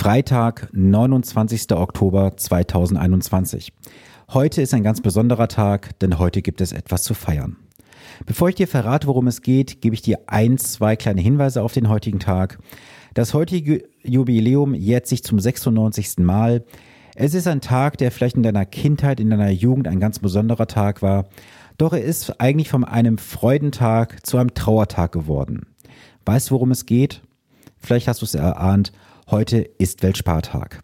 Freitag, 29. Oktober 2021. Heute ist ein ganz besonderer Tag, denn heute gibt es etwas zu feiern. Bevor ich dir verrate, worum es geht, gebe ich dir ein, zwei kleine Hinweise auf den heutigen Tag. Das heutige Jubiläum jährt sich zum 96. Mal. Es ist ein Tag, der vielleicht in deiner Kindheit, in deiner Jugend ein ganz besonderer Tag war. Doch er ist eigentlich von einem Freudentag zu einem Trauertag geworden. Weißt du, worum es geht? Vielleicht hast du es erahnt. Heute ist Weltspartag.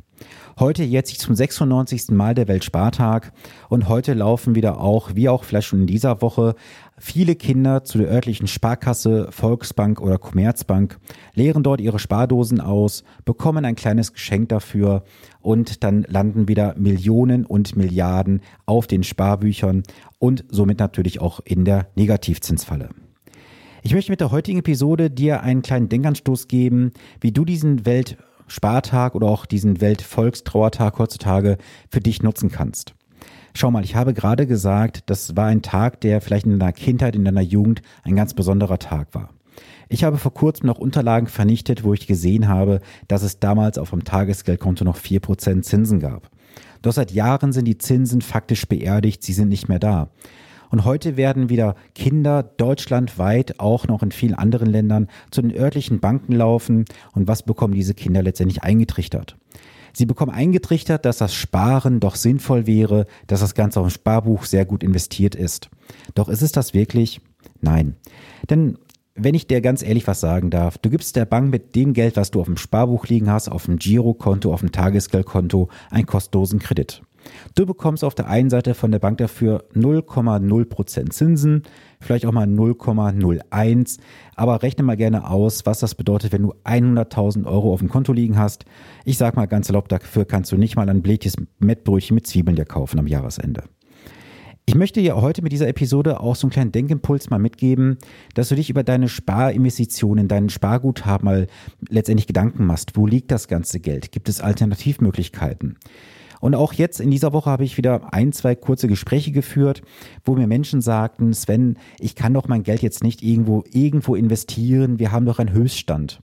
Heute jetzt sich zum 96. Mal der Weltspartag und heute laufen wieder auch, wie auch vielleicht schon in dieser Woche, viele Kinder zu der örtlichen Sparkasse, Volksbank oder Commerzbank, leeren dort ihre Spardosen aus, bekommen ein kleines Geschenk dafür und dann landen wieder Millionen und Milliarden auf den Sparbüchern und somit natürlich auch in der Negativzinsfalle. Ich möchte mit der heutigen Episode dir einen kleinen Denkanstoß geben, wie du diesen Welt Spartag oder auch diesen Weltvolkstrauertag heutzutage für dich nutzen kannst. Schau mal, ich habe gerade gesagt, das war ein Tag, der vielleicht in deiner Kindheit, in deiner Jugend ein ganz besonderer Tag war. Ich habe vor kurzem noch Unterlagen vernichtet, wo ich gesehen habe, dass es damals auf dem Tagesgeldkonto noch vier Prozent Zinsen gab. Doch seit Jahren sind die Zinsen faktisch beerdigt, sie sind nicht mehr da. Und heute werden wieder Kinder deutschlandweit, auch noch in vielen anderen Ländern, zu den örtlichen Banken laufen. Und was bekommen diese Kinder letztendlich eingetrichtert? Sie bekommen eingetrichtert, dass das Sparen doch sinnvoll wäre, dass das Ganze auf dem Sparbuch sehr gut investiert ist. Doch ist es das wirklich? Nein. Denn wenn ich dir ganz ehrlich was sagen darf, du gibst der Bank mit dem Geld, was du auf dem Sparbuch liegen hast, auf dem Girokonto, auf dem Tagesgeldkonto, einen kostenlosen Kredit. Du bekommst auf der einen Seite von der Bank dafür 0,0% Zinsen, vielleicht auch mal 0,01, aber rechne mal gerne aus, was das bedeutet, wenn du 100.000 Euro auf dem Konto liegen hast. Ich sag mal ganz erlaubt, dafür kannst du nicht mal ein belegtes Mettbrötchen mit Zwiebeln dir kaufen am Jahresende. Ich möchte dir heute mit dieser Episode auch so einen kleinen Denkimpuls mal mitgeben, dass du dich über deine Sparinvestitionen, deinen Sparguthaben mal letztendlich Gedanken machst. Wo liegt das ganze Geld? Gibt es Alternativmöglichkeiten? Und auch jetzt in dieser Woche habe ich wieder ein, zwei kurze Gespräche geführt, wo mir Menschen sagten, Sven, ich kann doch mein Geld jetzt nicht irgendwo, irgendwo investieren. Wir haben doch einen Höchststand.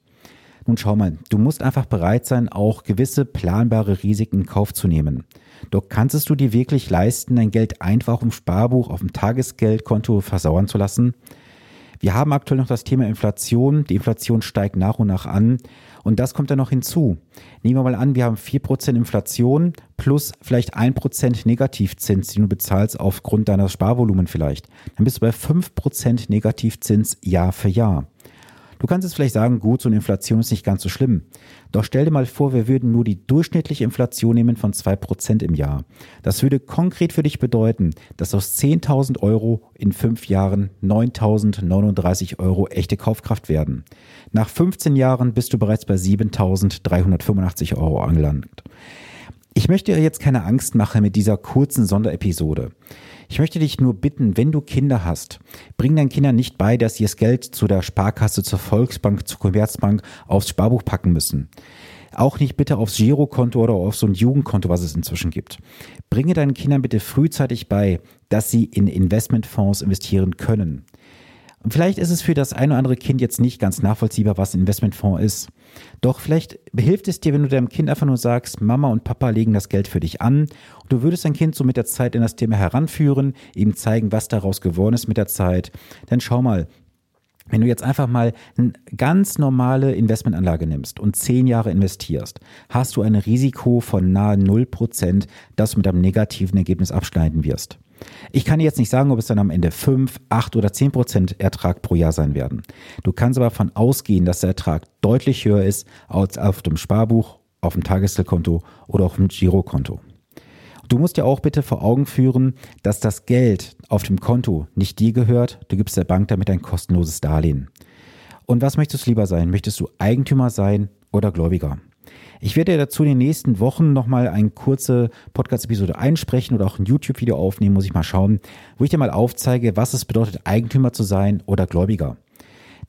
Nun schau mal, du musst einfach bereit sein, auch gewisse planbare Risiken in Kauf zu nehmen. Doch kannst es du dir wirklich leisten, dein Geld einfach im Sparbuch auf dem Tagesgeldkonto versauern zu lassen? Wir haben aktuell noch das Thema Inflation. Die Inflation steigt nach und nach an. Und das kommt dann noch hinzu. Nehmen wir mal an, wir haben vier Prozent Inflation plus vielleicht ein Prozent Negativzins, den du bezahlst aufgrund deiner Sparvolumen vielleicht. Dann bist du bei fünf Prozent Negativzins Jahr für Jahr. Du kannst jetzt vielleicht sagen, gut, so eine Inflation ist nicht ganz so schlimm. Doch stell dir mal vor, wir würden nur die durchschnittliche Inflation nehmen von zwei Prozent im Jahr. Das würde konkret für dich bedeuten, dass aus 10.000 Euro in fünf Jahren 9.039 Euro echte Kaufkraft werden. Nach 15 Jahren bist du bereits bei 7.385 Euro angelangt. Ich möchte dir jetzt keine Angst machen mit dieser kurzen Sonderepisode. Ich möchte dich nur bitten, wenn du Kinder hast, bring deinen Kindern nicht bei, dass sie das Geld zu der Sparkasse, zur Volksbank, zur Commerzbank aufs Sparbuch packen müssen. Auch nicht bitte aufs Girokonto oder auf so ein Jugendkonto, was es inzwischen gibt. Bringe deinen Kindern bitte frühzeitig bei, dass sie in Investmentfonds investieren können. Vielleicht ist es für das eine oder andere Kind jetzt nicht ganz nachvollziehbar, was ein Investmentfonds ist. Doch vielleicht hilft es dir, wenn du deinem Kind einfach nur sagst, Mama und Papa legen das Geld für dich an. Und du würdest dein Kind so mit der Zeit in das Thema heranführen, ihm zeigen, was daraus geworden ist mit der Zeit. Dann schau mal, wenn du jetzt einfach mal eine ganz normale Investmentanlage nimmst und zehn Jahre investierst, hast du ein Risiko von nahe 0%, dass du mit einem negativen Ergebnis abschneiden wirst. Ich kann jetzt nicht sagen, ob es dann am Ende 5, 8 oder 10 Prozent Ertrag pro Jahr sein werden. Du kannst aber davon ausgehen, dass der Ertrag deutlich höher ist als auf dem Sparbuch, auf dem Tagesgeldkonto oder auf dem Girokonto. Du musst dir auch bitte vor Augen führen, dass das Geld auf dem Konto nicht dir gehört. Du gibst der Bank damit ein kostenloses Darlehen. Und was möchtest du lieber sein? Möchtest du Eigentümer sein oder Gläubiger? Ich werde dazu in den nächsten Wochen nochmal eine kurze Podcast-Episode einsprechen oder auch ein YouTube-Video aufnehmen, muss ich mal schauen, wo ich dir mal aufzeige, was es bedeutet, Eigentümer zu sein oder Gläubiger.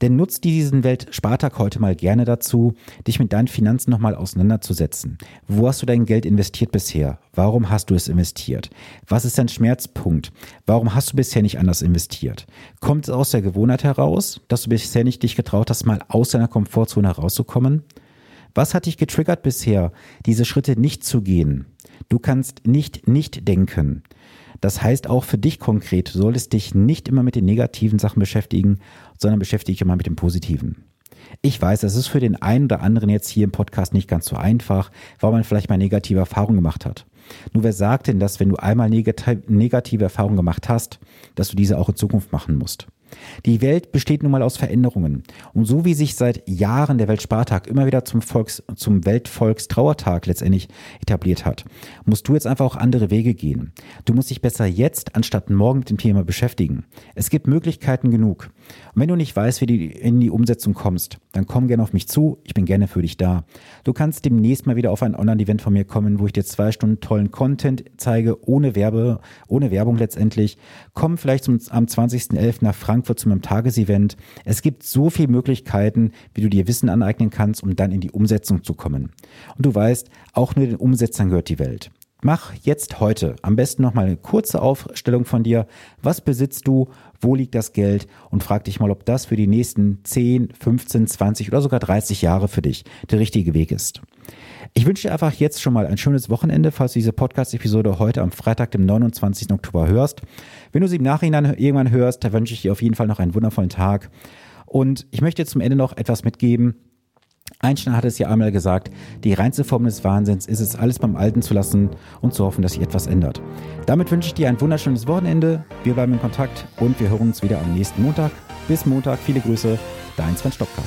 Denn nutzt diesen Weltspartag heute mal gerne dazu, dich mit deinen Finanzen nochmal auseinanderzusetzen. Wo hast du dein Geld investiert bisher? Warum hast du es investiert? Was ist dein Schmerzpunkt? Warum hast du bisher nicht anders investiert? Kommt es aus der Gewohnheit heraus, dass du bisher nicht dich getraut hast, mal aus deiner Komfortzone herauszukommen? Was hat dich getriggert bisher, diese Schritte nicht zu gehen? Du kannst nicht nicht denken. Das heißt auch für dich konkret, du solltest dich nicht immer mit den negativen Sachen beschäftigen, sondern beschäftige dich immer mit dem Positiven. Ich weiß, das ist für den einen oder anderen jetzt hier im Podcast nicht ganz so einfach, weil man vielleicht mal negative Erfahrungen gemacht hat. Nur wer sagt denn, dass wenn du einmal negative Erfahrungen gemacht hast, dass du diese auch in Zukunft machen musst? Die Welt besteht nun mal aus Veränderungen. Und so wie sich seit Jahren der Weltspartag immer wieder zum Volks, zum Weltvolkstrauertag letztendlich etabliert hat, musst du jetzt einfach auch andere Wege gehen. Du musst dich besser jetzt anstatt morgen mit dem Thema beschäftigen. Es gibt Möglichkeiten genug. Und wenn du nicht weißt, wie du in die Umsetzung kommst, dann komm gerne auf mich zu. Ich bin gerne für dich da. Du kannst demnächst mal wieder auf ein Online-Event von mir kommen, wo ich dir zwei Stunden tollen Content zeige, ohne Werbe, ohne Werbung letztendlich. Komm vielleicht zum, am 20.11. nach Frankfurt zu meinem Tagesevent. Es gibt so viele Möglichkeiten, wie du dir Wissen aneignen kannst, um dann in die Umsetzung zu kommen. Und du weißt, auch nur den Umsetzern gehört die Welt. Mach jetzt heute am besten nochmal eine kurze Aufstellung von dir. Was besitzt du? Wo liegt das Geld? Und frag dich mal, ob das für die nächsten 10, 15, 20 oder sogar 30 Jahre für dich der richtige Weg ist. Ich wünsche dir einfach jetzt schon mal ein schönes Wochenende, falls du diese Podcast-Episode heute am Freitag, dem 29. Oktober hörst. Wenn du sie im Nachhinein irgendwann hörst, dann wünsche ich dir auf jeden Fall noch einen wundervollen Tag. Und ich möchte zum Ende noch etwas mitgeben. Einstein hat es ja einmal gesagt, die reinste Form des Wahnsinns ist es, alles beim Alten zu lassen und zu hoffen, dass sich etwas ändert. Damit wünsche ich dir ein wunderschönes Wochenende. Wir bleiben in Kontakt und wir hören uns wieder am nächsten Montag. Bis Montag. Viele Grüße. Dein Sven Stockkamp.